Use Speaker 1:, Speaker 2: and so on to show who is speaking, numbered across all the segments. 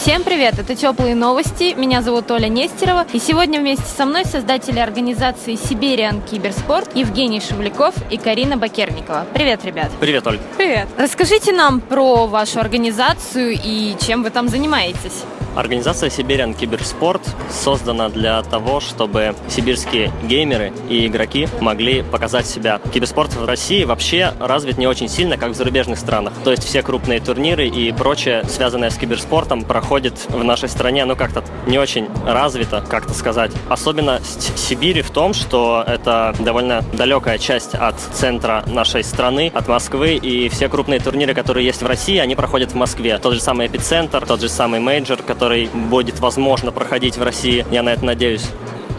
Speaker 1: Всем привет, это Теплые новости, меня зовут Оля Нестерова, и сегодня вместе со мной создатели организации Сибириан Киберспорт Евгений Шевляков и Карина Бакерникова. Привет, ребят.
Speaker 2: Привет, Оль.
Speaker 1: Привет. Расскажите нам про вашу организацию и чем вы там занимаетесь.
Speaker 2: Организация Siberian Киберспорт создана для того, чтобы сибирские геймеры и игроки могли показать себя. Киберспорт в России вообще развит не очень сильно, как в зарубежных странах. То есть все крупные турниры и прочее, связанное с киберспортом, проходит в нашей стране, ну, как-то не очень развито, как-то сказать. Особенно Сибири в том, что это довольно далекая часть от центра нашей страны, от Москвы, и все крупные турниры, которые есть в России, они проходят в Москве. Тот же самый эпицентр, тот же самый major, который который будет возможно проходить в России, я на это надеюсь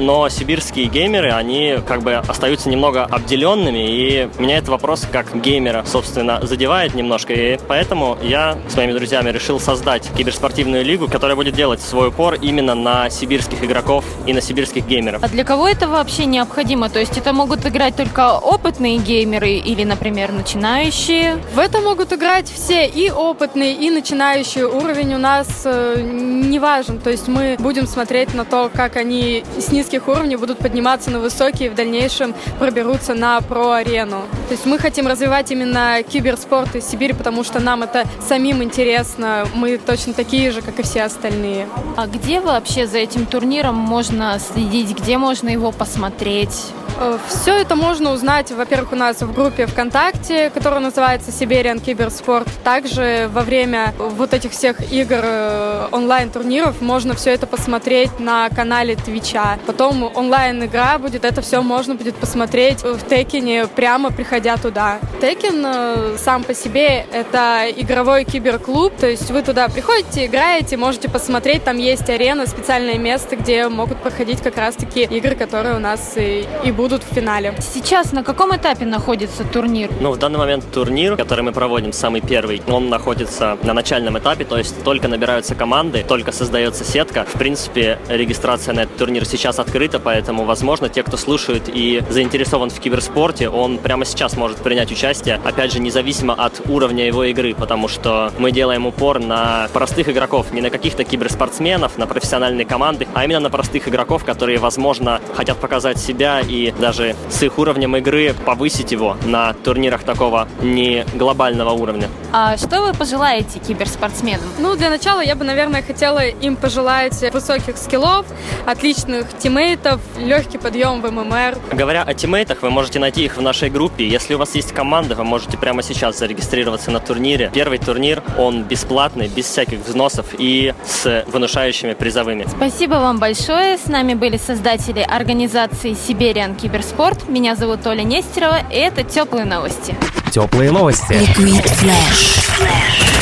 Speaker 2: но сибирские геймеры, они как бы остаются немного обделенными, и меня этот вопрос как геймера, собственно, задевает немножко, и поэтому я с моими друзьями решил создать киберспортивную лигу, которая будет делать свой упор именно на сибирских игроков и на сибирских геймеров.
Speaker 1: А для кого это вообще необходимо? То есть это могут играть только опытные геймеры или, например, начинающие?
Speaker 3: В это могут играть все, и опытные, и начинающие. Уровень у нас э, не важен, то есть мы будем смотреть на то, как они с низким низких уровней будут подниматься на высокие и в дальнейшем проберутся на про-арену. То есть мы хотим развивать именно киберспорт из Сибири, потому что нам это самим интересно. Мы точно такие же, как и все остальные.
Speaker 1: А где вообще за этим турниром можно следить? Где можно его посмотреть?
Speaker 3: Э, Все это можно узнать, во-первых, у нас в группе ВКонтакте, которая называется Сибириан Киберспорт. Также во время вот этих всех игр э, онлайн-турниров можно все это посмотреть на канале Твича. Потом онлайн-игра будет, это все можно будет посмотреть в Текине, прямо приходя туда. Текен э, сам по себе это игровой киберклуб, то есть вы туда приходите, играете, можете посмотреть, там есть арена, специальное место, где могут проходить как раз-таки игры, которые у нас и, и будут в финале.
Speaker 1: Сейчас на каком этапе находится турнир?
Speaker 2: Ну, в данный момент турнир, который мы проводим, самый первый, он находится на начальном этапе, то есть только набираются команды, только создается сетка. В принципе, регистрация на этот турнир сейчас открыта, поэтому, возможно, те, кто слушает и заинтересован в киберспорте, он прямо сейчас может принять участие, опять же, независимо от уровня его игры, потому что мы делаем упор на простых игроков, не на каких-то киберспортсменов, на профессиональные команды, а именно на простых игроков, которые, возможно, хотят показать себя и даже с их уровнем игры повысить его на турнирах такого не глобального уровня.
Speaker 1: А что вы пожелаете киберспортсменам?
Speaker 3: Ну, для начала я бы, наверное, хотела им пожелать высоких скиллов, отличных тиммейтов, легкий подъем в ММР.
Speaker 2: Говоря о тиммейтах, вы можете найти их в нашей группе. Если у вас есть команда, вы можете прямо сейчас зарегистрироваться на турнире. Первый турнир, он бесплатный, без всяких взносов и с вынушающими призовыми.
Speaker 1: Спасибо вам большое. С нами были создатели организации Сибириан Киберспорт. Меня зовут Оля Нестерова, и это «Теплые новости».
Speaker 4: Теплые новости.
Speaker 5: Liquid Flash.